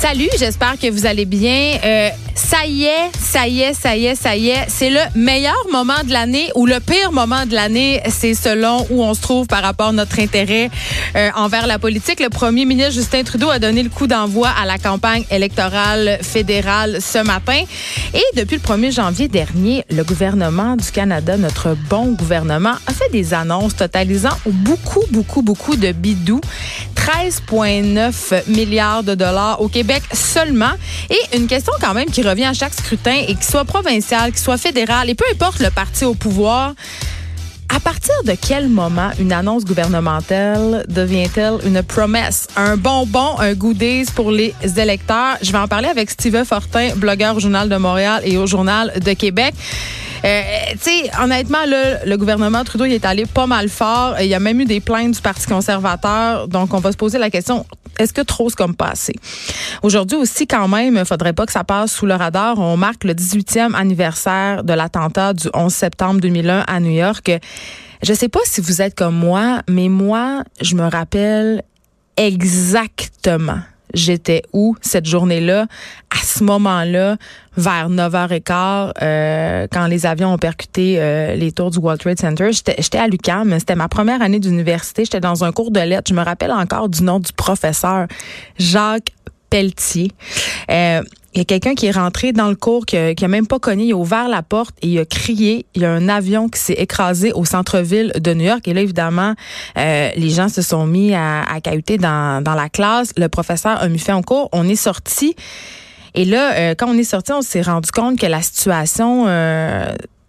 Salut, j'espère que vous allez bien. Euh, ça y est, ça y est, ça y est, ça y est. C'est le meilleur moment de l'année ou le pire moment de l'année, c'est selon où on se trouve par rapport à notre intérêt euh, envers la politique. Le premier ministre Justin Trudeau a donné le coup d'envoi à la campagne électorale fédérale ce matin. Et depuis le 1er janvier dernier, le gouvernement du Canada, notre bon gouvernement, a fait des annonces totalisant beaucoup, beaucoup, beaucoup de bidous. 13,9 milliards de dollars au Québec seulement. Et une question quand même qui revient à chaque scrutin et qu'il soit provincial, qu'il soit fédéral, et peu importe le parti au pouvoir, à partir de quel moment une annonce gouvernementale devient-elle une promesse, un bonbon, un goodies pour les électeurs? Je vais en parler avec Steve Fortin, blogueur au Journal de Montréal et au Journal de Québec. Euh, honnêtement, le gouvernement Trudeau il est allé pas mal fort. Il y a même eu des plaintes du Parti conservateur. Donc, on va se poser la question est-ce que trop c'est comme passé? Aujourd'hui aussi, quand même, il faudrait pas que ça passe sous le radar. On marque le 18e anniversaire de l'attentat du 11 septembre 2001 à New York. Je sais pas si vous êtes comme moi, mais moi, je me rappelle exactement j'étais où cette journée-là, à ce moment-là, vers 9h15, euh, quand les avions ont percuté euh, les tours du World Trade Center. J'étais à l'UQAM, c'était ma première année d'université, j'étais dans un cours de lettres. Je me rappelle encore du nom du professeur, Jacques Euh, il y a quelqu'un qui est rentré dans le cours, qui a, même pas connu, il a ouvert la porte et il a crié. Il y a un avion qui s'est écrasé au centre-ville de New York. Et là, évidemment, euh, les gens se sont mis à, à cahuter dans, la classe. Le professeur a mis fait en cours. On est sorti. Et là, euh, quand on est sorti, on s'est rendu compte que la situation...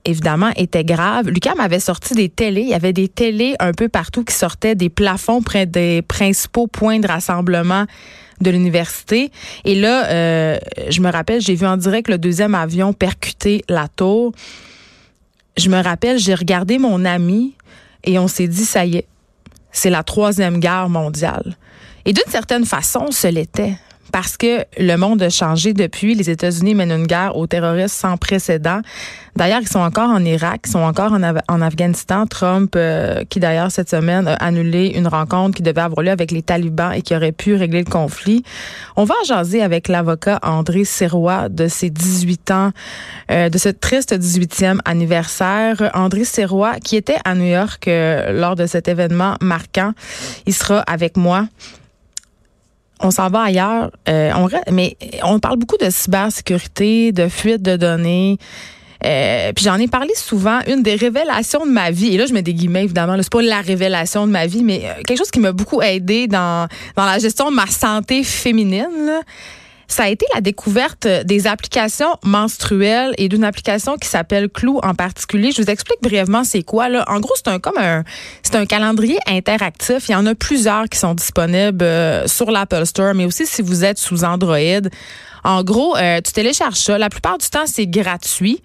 Évidemment, était grave. Lucam avait sorti des télés. Il y avait des télés un peu partout qui sortaient des plafonds près des principaux points de rassemblement de l'université. Et là, euh, je me rappelle, j'ai vu en direct le deuxième avion percuter la tour. Je me rappelle, j'ai regardé mon ami et on s'est dit, ça y est, c'est la troisième guerre mondiale. Et d'une certaine façon, ce l'était parce que le monde a changé depuis. Les États-Unis mènent une guerre aux terroristes sans précédent. D'ailleurs, ils sont encore en Irak, ils sont encore en, Afghanistan. Trump, euh, qui d'ailleurs cette semaine a annulé une rencontre qui devait avoir lieu avec les talibans et qui aurait pu régler le conflit. On va jaser avec l'avocat André Sirois de ses 18 ans, euh, de ce triste 18e anniversaire. André Sirois, qui était à New York euh, lors de cet événement marquant, il sera avec moi on s'en va ailleurs. Euh, on, mais on parle beaucoup de cybersécurité, de fuite de données. Euh, puis j'en ai parlé souvent. Une des révélations de ma vie, et là je mets des guillemets évidemment, c'est pas la révélation de ma vie, mais euh, quelque chose qui m'a beaucoup aidé dans dans la gestion de ma santé féminine. Ça a été la découverte des applications menstruelles et d'une application qui s'appelle Clou en particulier. Je vous explique brièvement c'est quoi là. En gros, c'est un comme un c'est un calendrier interactif. Il y en a plusieurs qui sont disponibles euh, sur l'Apple Store, mais aussi si vous êtes sous Android. En gros, euh, tu télécharges ça. La plupart du temps, c'est gratuit.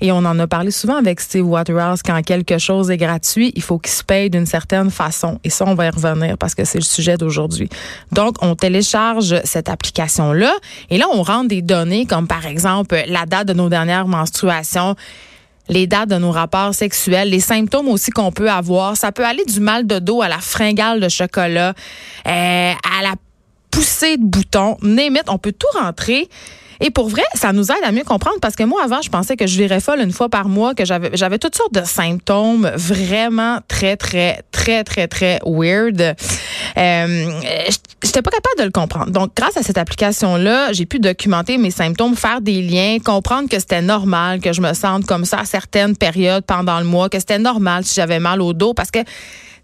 Et on en a parlé souvent avec Steve Waterhouse. Quand quelque chose est gratuit, il faut qu'il se paye d'une certaine façon. Et ça, on va y revenir parce que c'est le sujet d'aujourd'hui. Donc, on télécharge cette application-là. Et là, on rentre des données comme par exemple la date de nos dernières menstruations les dates de nos rapports sexuels, les symptômes aussi qu'on peut avoir. Ça peut aller du mal de dos à la fringale de chocolat, euh, à la poussée de boutons. Némite, on peut tout rentrer. Et pour vrai, ça nous aide à mieux comprendre parce que moi, avant, je pensais que je virais folle une fois par mois, que j'avais, j'avais toutes sortes de symptômes vraiment très, très, très, très, très weird. Euh, j'étais pas capable de le comprendre. Donc, grâce à cette application-là, j'ai pu documenter mes symptômes, faire des liens, comprendre que c'était normal que je me sente comme ça à certaines périodes pendant le mois, que c'était normal si j'avais mal au dos parce que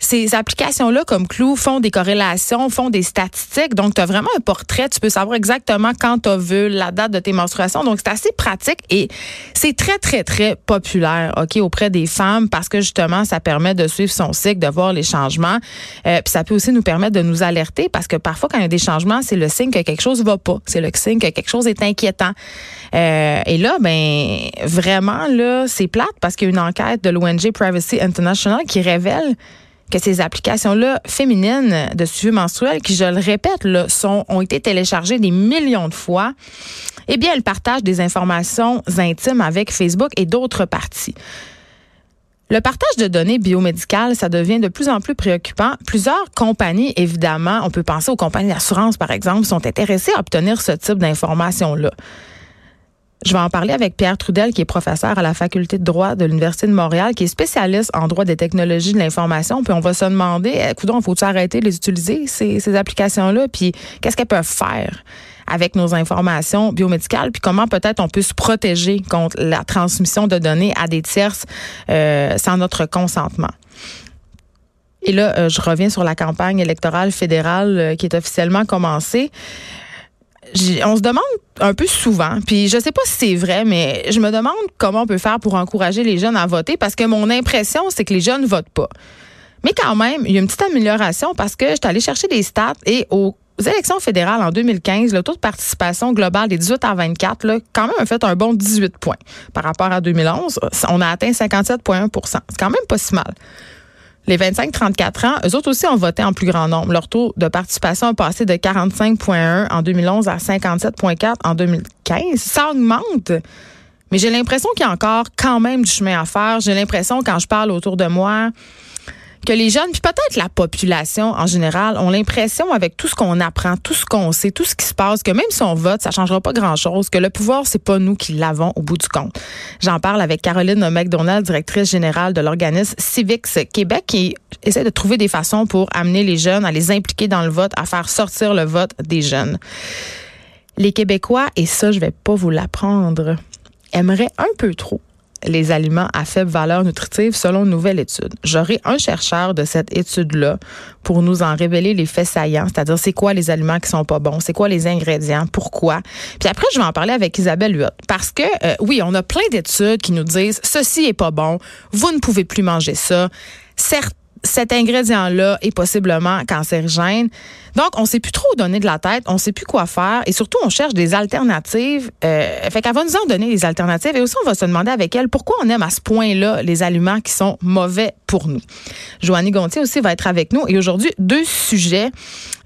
ces applications-là, comme Clou, font des corrélations, font des statistiques. Donc, tu as vraiment un portrait. Tu peux savoir exactement quand tu as vu la date de tes menstruations. Donc, c'est assez pratique et c'est très, très, très populaire, OK, auprès des femmes parce que justement, ça permet de suivre son cycle, de voir les changements. Euh, puis ça peut aussi nous permettre de nous alerter parce que parfois, quand il y a des changements, c'est le signe que quelque chose va pas. C'est le signe que quelque chose est inquiétant. Euh, et là, ben, vraiment, là, c'est plate parce qu'il y a une enquête de l'ONG Privacy International qui révèle que ces applications-là féminines de suivi menstruel, qui, je le répète, là, sont, ont été téléchargées des millions de fois, eh bien, elles partagent des informations intimes avec Facebook et d'autres parties. Le partage de données biomédicales, ça devient de plus en plus préoccupant. Plusieurs compagnies, évidemment, on peut penser aux compagnies d'assurance, par exemple, sont intéressées à obtenir ce type d'informations-là. Je vais en parler avec Pierre Trudel, qui est professeur à la faculté de droit de l'Université de Montréal, qui est spécialiste en droit des technologies de l'information. Puis on va se demander, écoute, faut-il arrêter de les utiliser, ces, ces applications-là? Puis qu'est-ce qu'elles peuvent faire? avec nos informations biomédicales, puis comment peut-être on peut se protéger contre la transmission de données à des tierces euh, sans notre consentement? Et là, euh, je reviens sur la campagne électorale fédérale euh, qui est officiellement commencée on se demande un peu souvent, puis je sais pas si c'est vrai, mais je me demande comment on peut faire pour encourager les jeunes à voter parce que mon impression, c'est que les jeunes votent pas. Mais quand même, il y a une petite amélioration parce que je suis allée chercher des stats et aux élections fédérales en 2015, le taux de participation global des 18 à 24, là, quand même, a fait un bon 18 points par rapport à 2011. On a atteint 57,1% C'est quand même pas si mal. Les 25-34 ans, eux autres aussi ont voté en plus grand nombre. Leur taux de participation a passé de 45,1 en 2011 à 57,4 en 2015. Ça augmente. Mais j'ai l'impression qu'il y a encore quand même du chemin à faire. J'ai l'impression, quand je parle autour de moi, que les jeunes, puis peut-être la population en général, ont l'impression, avec tout ce qu'on apprend, tout ce qu'on sait, tout ce qui se passe, que même si on vote, ça changera pas grand-chose, que le pouvoir, c'est pas nous qui l'avons au bout du compte. J'en parle avec Caroline McDonald, directrice générale de l'organisme Civics Québec, qui essaie de trouver des façons pour amener les jeunes à les impliquer dans le vote, à faire sortir le vote des jeunes. Les Québécois, et ça, je vais pas vous l'apprendre, aimeraient un peu trop les aliments à faible valeur nutritive selon une nouvelle étude. J'aurai un chercheur de cette étude-là pour nous en révéler les faits saillants, c'est-à-dire c'est quoi les aliments qui sont pas bons, c'est quoi les ingrédients, pourquoi. Puis après, je vais en parler avec Isabelle Huot parce que euh, oui, on a plein d'études qui nous disent ceci est pas bon, vous ne pouvez plus manger ça. Cet ingrédient-là est possiblement cancérigène. Donc, on ne sait plus trop donner de la tête, on sait plus quoi faire et surtout, on cherche des alternatives. Euh, fait qu'elle va nous en donner des alternatives et aussi, on va se demander avec elle pourquoi on aime à ce point-là les aliments qui sont mauvais pour nous. Joannie Gontier aussi va être avec nous et aujourd'hui, deux sujets,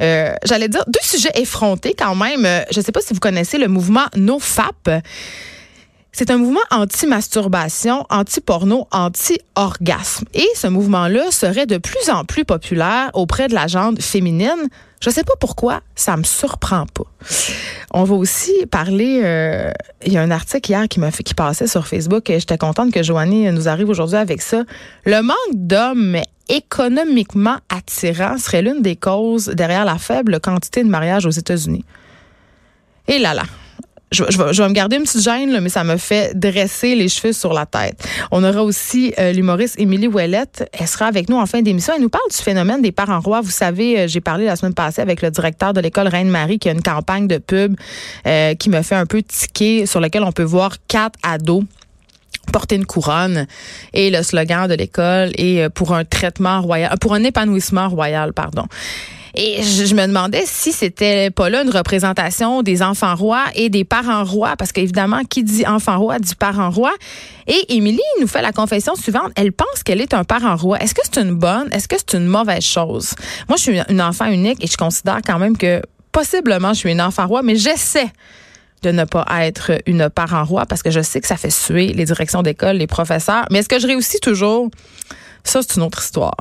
euh, j'allais dire deux sujets effrontés quand même. Euh, je ne sais pas si vous connaissez le mouvement NoFap. C'est un mouvement anti-masturbation, anti-porno, anti-orgasme. Et ce mouvement-là serait de plus en plus populaire auprès de la gente féminine. Je ne sais pas pourquoi, ça me surprend pas. On va aussi parler. Euh, il y a un article hier qui m'a qui passait sur Facebook et j'étais contente que Joanie nous arrive aujourd'hui avec ça. Le manque d'hommes économiquement attirants serait l'une des causes derrière la faible quantité de mariages aux États-Unis. Et là là, je, vais, me garder une petite gêne, mais ça me fait dresser les cheveux sur la tête. On aura aussi euh, l'humoriste Émilie Ouellette. Elle sera avec nous en fin d'émission. Elle nous parle du phénomène des parents rois. Vous savez, euh, j'ai parlé la semaine passée avec le directeur de l'école Reine-Marie qui a une campagne de pub euh, qui me fait un peu tiquer, sur laquelle on peut voir quatre ados porter une couronne et le slogan de l'école est pour un traitement royal, pour un épanouissement royal, pardon. Et je, me demandais si c'était pas là une représentation des enfants rois et des parents rois, parce qu'évidemment, qui dit enfant roi dit parent roi. Et Émilie nous fait la confession suivante. Elle pense qu'elle est un parent roi. Est-ce que c'est une bonne? Est-ce que c'est une mauvaise chose? Moi, je suis une enfant unique et je considère quand même que possiblement je suis une enfant roi, mais j'essaie de ne pas être une parent roi parce que je sais que ça fait suer les directions d'école, les professeurs. Mais est-ce que je réussis toujours? Ça, c'est une autre histoire.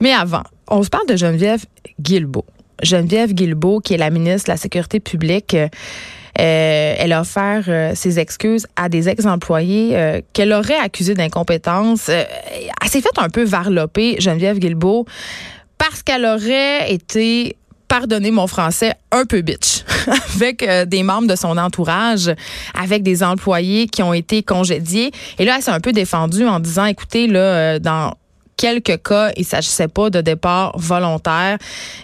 Mais avant, on se parle de Geneviève Guilbeault. Geneviève Guilbeault, qui est la ministre de la Sécurité publique, euh, elle a offert euh, ses excuses à des ex-employés euh, qu'elle aurait accusés d'incompétence. elle s'est faite un peu varloper, Geneviève Guilbeault, parce qu'elle aurait été pardonnez mon français, un peu bitch avec des membres de son entourage, avec des employés qui ont été congédiés. Et là, elle s'est un peu défendue en disant, écoutez, là, dans quelques cas, il s'agissait pas de départ volontaire.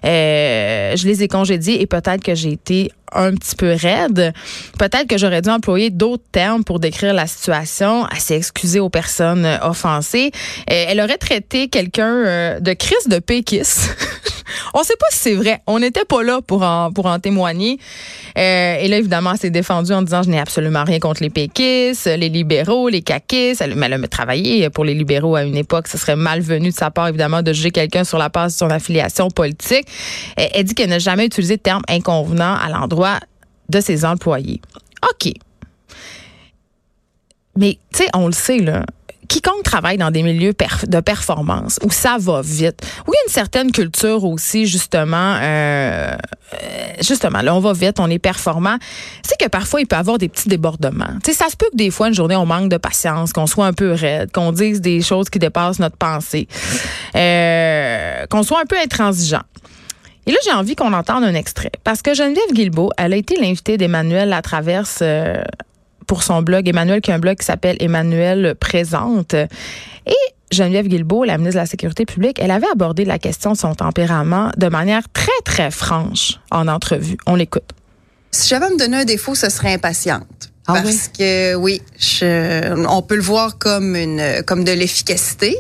Euh, je les ai congédiés et peut-être que j'ai été un petit peu raide. Peut-être que j'aurais dû employer d'autres termes pour décrire la situation. Elle s'est excusée aux personnes offensées. Euh, elle aurait traité quelqu'un euh, de crise de péquis. On sait pas si c'est vrai. On n'était pas là pour en, pour en témoigner. Euh, et là, évidemment, s'est défendue en disant, je n'ai absolument rien contre les péquistes, les libéraux, les caquistes. Elle, elle a travaillé pour les libéraux à une époque. Ce serait malvenu de sa part, évidemment, de juger quelqu'un sur la base de son affiliation politique. Elle, elle dit qu'elle n'a jamais utilisé de termes inconvenants à l'endroit de ses employés. OK. Mais, tu sais, on le sait, là quiconque travaille dans des milieux de performance où ça va vite, où il y a une certaine culture aussi justement, euh, justement là on va vite, on est performant, c'est que parfois il peut y avoir des petits débordements. Tu sais, ça se peut que des fois une journée on manque de patience, qu'on soit un peu raide, qu'on dise des choses qui dépassent notre pensée, euh, qu'on soit un peu intransigeant. Et là, j'ai envie qu'on entende un extrait. Parce que Geneviève Guilbeault, elle a été l'invitée d'Emmanuel à travers euh, pour son blog. Emmanuel qui a un blog qui s'appelle Emmanuel Présente. Et Geneviève Guilbeault, la ministre de la Sécurité publique, elle avait abordé la question de son tempérament de manière très, très franche en entrevue. On l'écoute. Si j'avais à me donner un défaut, ce serait impatiente. Ah parce que oui, je, on peut le voir comme une comme de l'efficacité,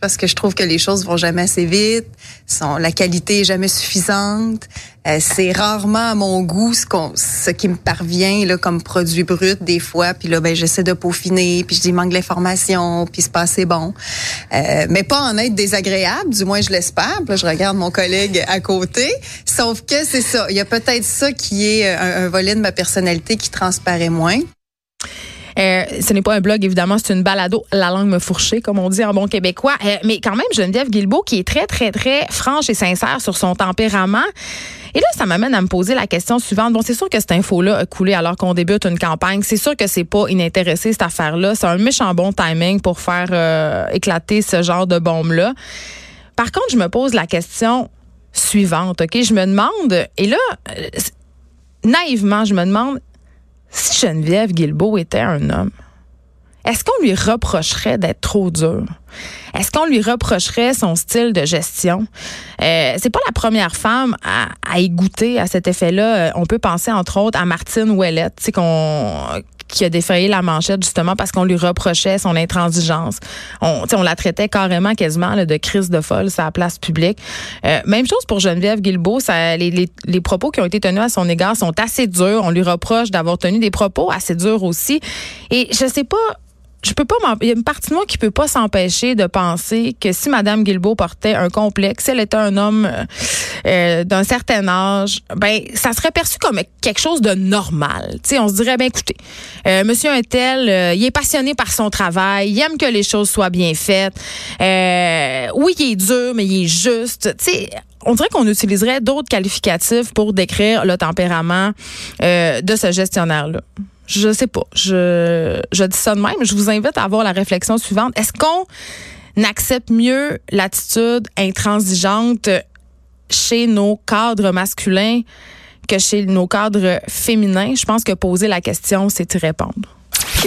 parce que je trouve que les choses vont jamais assez vite, sont, la qualité est jamais suffisante. Euh, c'est rarement à mon goût ce, qu'on, ce qui me parvient là, comme produit brut des fois. Puis là, ben, j'essaie de peaufiner, puis je dis manque l'information, puis c'est pas assez bon. Euh, mais pas en être désagréable, du moins je l'espère. Là, je regarde mon collègue à côté. Sauf que c'est ça. Il y a peut-être ça qui est un, un volet de ma personnalité qui transparaît moins. Euh, ce n'est pas un blog, évidemment, c'est une balado, la langue me fourchée, comme on dit en bon québécois. Euh, mais quand même, Geneviève Guilbeault, qui est très, très, très franche et sincère sur son tempérament. Et là, ça m'amène à me poser la question suivante. Bon, c'est sûr que cette info-là a coulé alors qu'on débute une campagne. C'est sûr que c'est pas inintéressé, cette affaire-là. C'est un méchant bon timing pour faire euh, éclater ce genre de bombe-là. Par contre, je me pose la question suivante, OK? Je me demande, et là, naïvement, je me demande, si Geneviève Guilbeault était un homme, est-ce qu'on lui reprocherait d'être trop dur? Est-ce qu'on lui reprocherait son style de gestion? Euh, c'est pas la première femme à, à à cet effet-là. Euh, on peut penser entre autres à Martine Ouellette, qu'on qui a défrayé la manchette justement parce qu'on lui reprochait son intransigeance. On, on la traitait carrément quasiment de crise de folle sur la place publique. Euh, même chose pour Geneviève Guilbeault. Ça, les, les, les, propos qui ont été tenus à son égard sont assez durs. On lui reproche d'avoir tenu des propos assez durs aussi. Et je sais pas je peux pas il y a une partie de moi qui peut pas s'empêcher de penser que si Madame Guilbeault portait un complexe, elle était un homme euh, euh, d'un certain âge, ben ça serait perçu comme quelque chose de normal. Tu on se dirait ben écoutez, euh, monsieur un tel, euh, il est passionné par son travail, il aime que les choses soient bien faites. oui, il est dur, mais il est juste. Tu sais, on dirait qu'on utiliserait d'autres qualificatifs pour décrire le tempérament de ce gestionnaire-là. Je sais pas. Je, je dis ça de même. Je vous invite à avoir la réflexion suivante. Est-ce qu'on accepte mieux l'attitude intransigeante chez nos cadres masculins que chez nos cadres féminins? Je pense que poser la question, c'est y répondre.